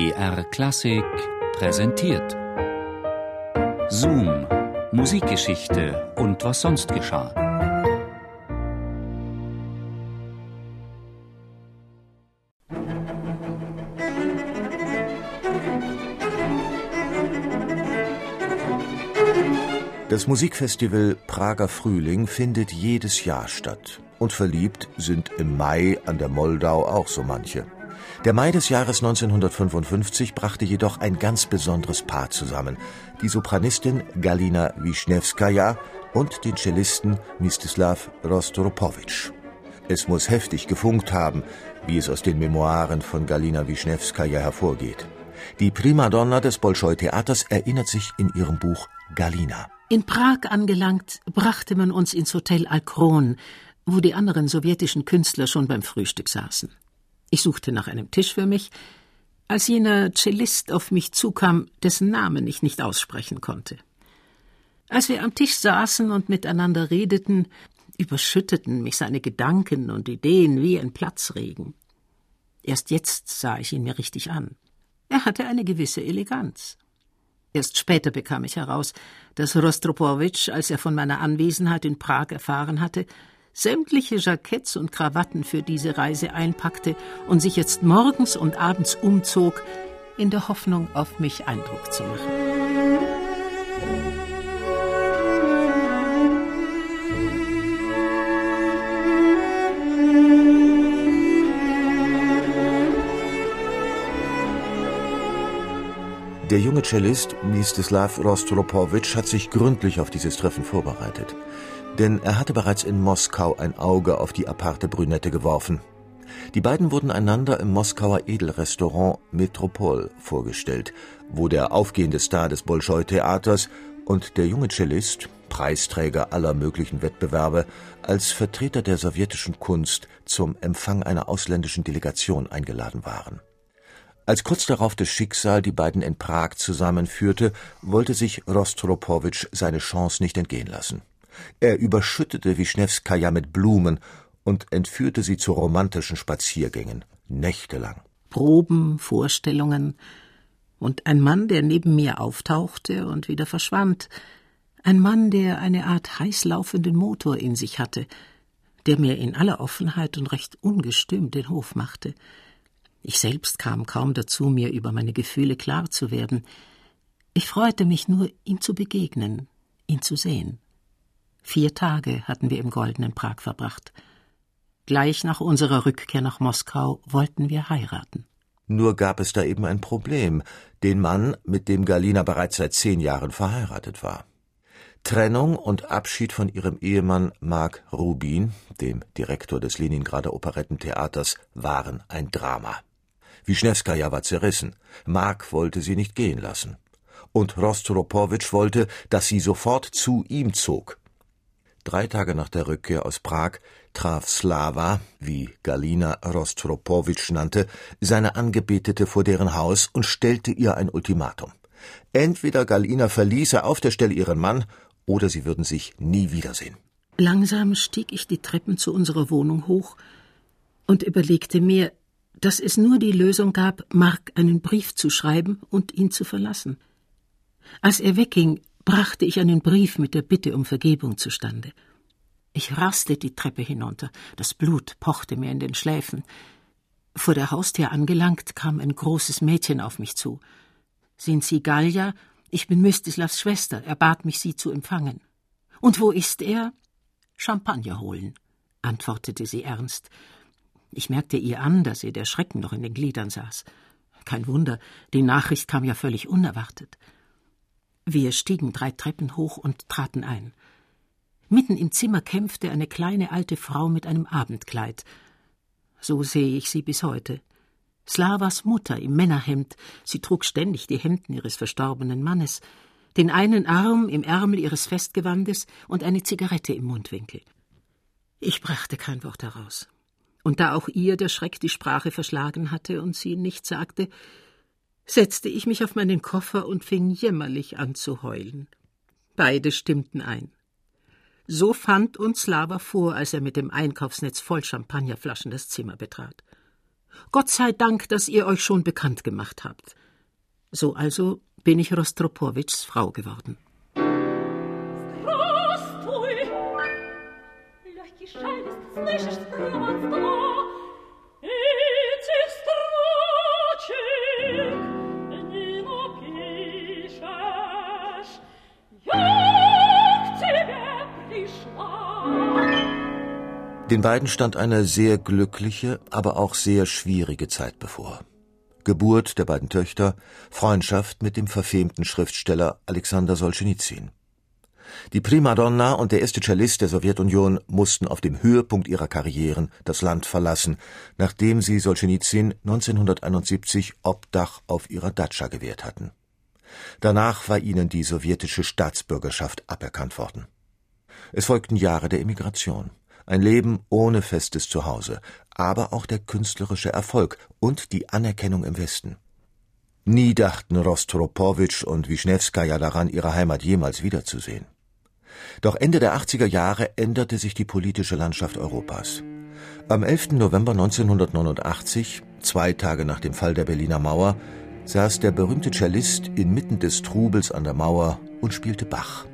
BR Klassik präsentiert. Zoom, Musikgeschichte und was sonst geschah. Das Musikfestival Prager Frühling findet jedes Jahr statt. Und verliebt sind im Mai an der Moldau auch so manche. Der Mai des Jahres 1955 brachte jedoch ein ganz besonderes Paar zusammen. Die Sopranistin Galina Wischnewskaja und den Cellisten Mstislav Rostropowitsch. Es muss heftig gefunkt haben, wie es aus den Memoiren von Galina Wischnewskaja hervorgeht. Die Primadonna des Bolschoi-Theaters erinnert sich in ihrem Buch Galina. In Prag angelangt, brachte man uns ins Hotel Alkron, wo die anderen sowjetischen Künstler schon beim Frühstück saßen. Ich suchte nach einem Tisch für mich, als jener Cellist auf mich zukam, dessen Namen ich nicht aussprechen konnte. Als wir am Tisch saßen und miteinander redeten, überschütteten mich seine Gedanken und Ideen wie ein Platzregen. Erst jetzt sah ich ihn mir richtig an. Er hatte eine gewisse Eleganz. Erst später bekam ich heraus, dass Rostropowitsch, als er von meiner Anwesenheit in Prag erfahren hatte, sämtliche Jacketts und Krawatten für diese Reise einpackte und sich jetzt morgens und abends umzog, in der Hoffnung, auf mich Eindruck zu machen. Der junge Cellist Mstislav Rostropowitsch hat sich gründlich auf dieses Treffen vorbereitet denn er hatte bereits in Moskau ein Auge auf die aparte Brünette geworfen. Die beiden wurden einander im Moskauer Edelrestaurant Metropol vorgestellt, wo der aufgehende Star des Bolschoi-Theaters und der junge Cellist, Preisträger aller möglichen Wettbewerbe, als Vertreter der sowjetischen Kunst zum Empfang einer ausländischen Delegation eingeladen waren. Als kurz darauf das Schicksal die beiden in Prag zusammenführte, wollte sich Rostropowitsch seine Chance nicht entgehen lassen. Er überschüttete Wischnewskaja mit Blumen und entführte sie zu romantischen Spaziergängen, nächtelang. Proben, Vorstellungen und ein Mann, der neben mir auftauchte und wieder verschwand, ein Mann, der eine Art heißlaufenden Motor in sich hatte, der mir in aller Offenheit und recht ungestüm den Hof machte. Ich selbst kam kaum dazu, mir über meine Gefühle klar zu werden. Ich freute mich nur, ihm zu begegnen, ihn zu sehen. Vier Tage hatten wir im goldenen Prag verbracht. Gleich nach unserer Rückkehr nach Moskau wollten wir heiraten. Nur gab es da eben ein Problem, den Mann, mit dem Galina bereits seit zehn Jahren verheiratet war. Trennung und Abschied von ihrem Ehemann Mark Rubin, dem Direktor des Leningrader Operettentheaters, waren ein Drama. Wischnewskaja war zerrissen. Mark wollte sie nicht gehen lassen. Und Rostropowitsch wollte, dass sie sofort zu ihm zog. Drei Tage nach der Rückkehr aus Prag traf Slava, wie Galina Rostropowitsch nannte, seine Angebetete vor deren Haus und stellte ihr ein Ultimatum. Entweder Galina verließe auf der Stelle ihren Mann, oder sie würden sich nie wiedersehen. Langsam stieg ich die Treppen zu unserer Wohnung hoch und überlegte mir, dass es nur die Lösung gab, Mark einen Brief zu schreiben und ihn zu verlassen. Als er wegging, brachte ich einen Brief mit der Bitte um Vergebung zustande. Ich raste die Treppe hinunter, das Blut pochte mir in den Schläfen. Vor der Haustür angelangt, kam ein großes Mädchen auf mich zu. Sind Sie Galja? Ich bin Mystislavs Schwester. Er bat mich, Sie zu empfangen. Und wo ist er? Champagner holen, antwortete sie ernst. Ich merkte ihr an, dass ihr der Schrecken noch in den Gliedern saß. Kein Wunder, die Nachricht kam ja völlig unerwartet. Wir stiegen drei Treppen hoch und traten ein. Mitten im Zimmer kämpfte eine kleine alte Frau mit einem Abendkleid. So sehe ich sie bis heute. Slavas Mutter im Männerhemd, sie trug ständig die Hemden ihres verstorbenen Mannes, den einen Arm im Ärmel ihres Festgewandes und eine Zigarette im Mundwinkel. Ich brachte kein Wort heraus. Und da auch ihr der Schreck die Sprache verschlagen hatte und sie nichts sagte, setzte ich mich auf meinen Koffer und fing jämmerlich an zu heulen. Beide stimmten ein. So fand uns Slava vor, als er mit dem Einkaufsnetz voll Champagnerflaschen das Zimmer betrat. Gott sei Dank, dass ihr euch schon bekannt gemacht habt. So also bin ich Rostropowitschs Frau geworden. Den beiden stand eine sehr glückliche, aber auch sehr schwierige Zeit bevor. Geburt der beiden Töchter, Freundschaft mit dem verfemten Schriftsteller Alexander Solschenizyn. Die Primadonna und der erste Cellist der Sowjetunion mussten auf dem Höhepunkt ihrer Karrieren das Land verlassen, nachdem sie Solschenizyn 1971 Obdach auf ihrer Datscha gewährt hatten. Danach war ihnen die sowjetische Staatsbürgerschaft aberkannt worden. Es folgten Jahre der Emigration ein Leben ohne festes Zuhause, aber auch der künstlerische Erfolg und die Anerkennung im Westen. Nie dachten Rostropowitsch und Wischnewskaja daran, ihre Heimat jemals wiederzusehen. Doch Ende der 80er Jahre änderte sich die politische Landschaft Europas. Am 11. November 1989, zwei Tage nach dem Fall der Berliner Mauer, saß der berühmte Cellist inmitten des Trubels an der Mauer und spielte Bach.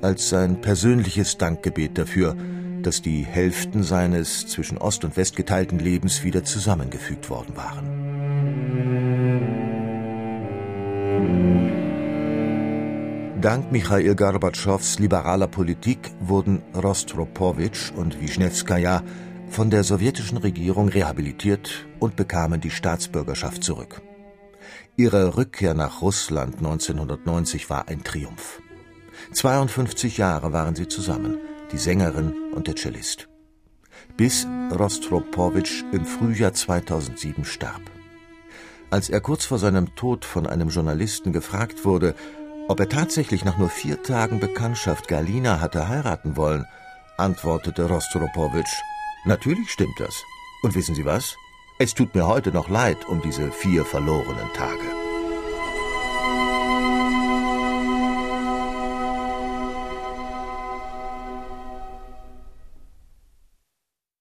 Als sein persönliches Dankgebet dafür, dass die Hälften seines zwischen Ost und West geteilten Lebens wieder zusammengefügt worden waren. Dank Michail Gorbatschows liberaler Politik wurden Rostropowitsch und Wischnewskaja von der sowjetischen Regierung rehabilitiert und bekamen die Staatsbürgerschaft zurück. Ihre Rückkehr nach Russland 1990 war ein Triumph. 52 Jahre waren sie zusammen die Sängerin und der Cellist. Bis Rostropowitsch im Frühjahr 2007 starb. Als er kurz vor seinem Tod von einem Journalisten gefragt wurde, ob er tatsächlich nach nur vier Tagen Bekanntschaft Galina hatte heiraten wollen, antwortete Rostropowitsch, natürlich stimmt das. Und wissen Sie was? Es tut mir heute noch leid um diese vier verlorenen Tage.